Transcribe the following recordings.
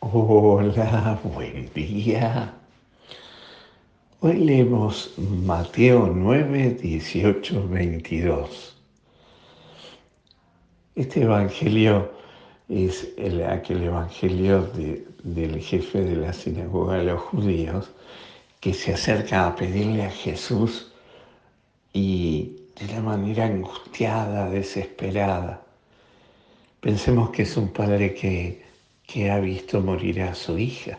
Hola, buen día. Hoy leemos Mateo 9, 18, 22. Este evangelio es el, aquel evangelio del jefe de la sinagoga de los judíos que se acerca a pedirle a Jesús y de la manera angustiada, desesperada. Pensemos que es un padre que, que ha visto morir a su hija.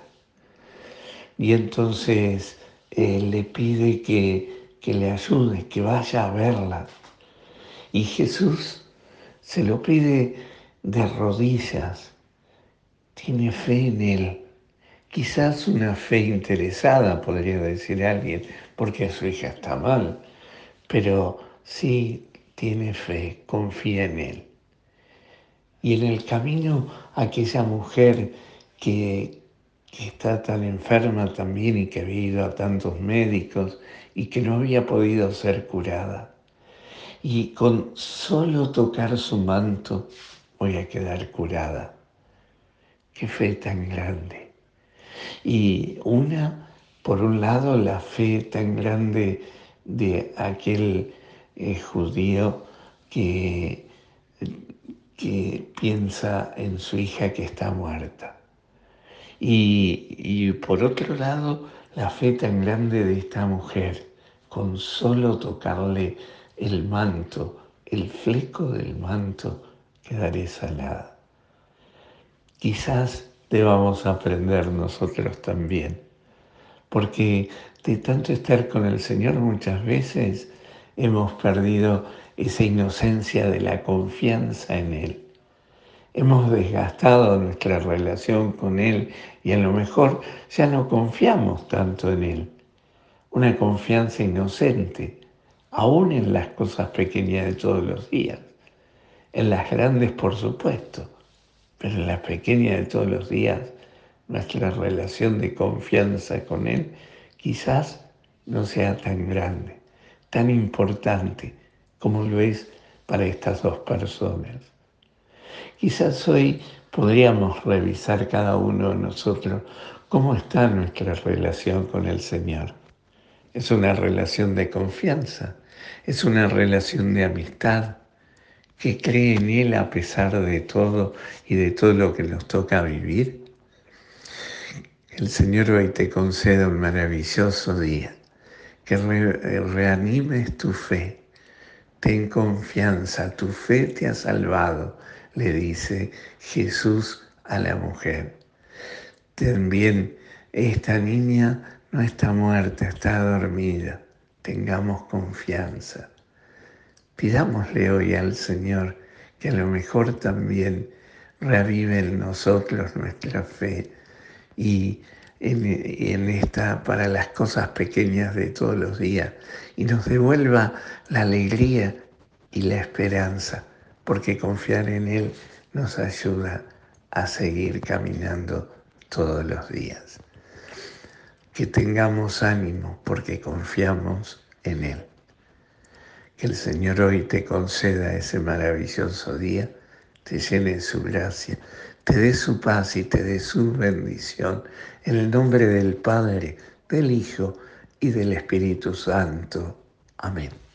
Y entonces él le pide que, que le ayude, que vaya a verla. Y Jesús se lo pide de rodillas. Tiene fe en él. Quizás una fe interesada, podría decir alguien, porque su hija está mal. Pero sí tiene fe, confía en él. Y en el camino aquella mujer que, que está tan enferma también y que había ido a tantos médicos y que no había podido ser curada. Y con solo tocar su manto voy a quedar curada. Qué fe tan grande. Y una, por un lado, la fe tan grande de aquel eh, judío que, que piensa en su hija que está muerta y, por otro lado, la fe tan grande de esta mujer, con solo tocarle el manto, el fleco del manto, quedaré salada. Quizás debamos aprender nosotros también, porque de tanto estar con el Señor muchas veces hemos perdido esa inocencia de la confianza en Él hemos desgastado nuestra relación con Él y a lo mejor ya no confiamos tanto en Él. Una confianza inocente, aún en las cosas pequeñas de todos los días. En las grandes, por supuesto, pero en las pequeñas de todos los días, nuestra relación de confianza con Él quizás no sea tan grande, tan importante como lo es para estas dos personas. Quizás hoy podríamos revisar cada uno de nosotros cómo está nuestra relación con el Señor. Es una relación de confianza, es una relación de amistad, que cree en Él a pesar de todo y de todo lo que nos toca vivir. El Señor hoy te conceda un maravilloso día, que reanimes tu fe, ten confianza, tu fe te ha salvado le dice Jesús a la mujer. También esta niña no está muerta, está dormida. Tengamos confianza. Pidámosle hoy al Señor que a lo mejor también reavive en nosotros nuestra fe y en, en, esta para las cosas pequeñas de todos los días y nos devuelva la alegría y la esperanza porque confiar en Él nos ayuda a seguir caminando todos los días. Que tengamos ánimo porque confiamos en Él. Que el Señor hoy te conceda ese maravilloso día, te llene su gracia, te dé su paz y te dé su bendición. En el nombre del Padre, del Hijo y del Espíritu Santo. Amén.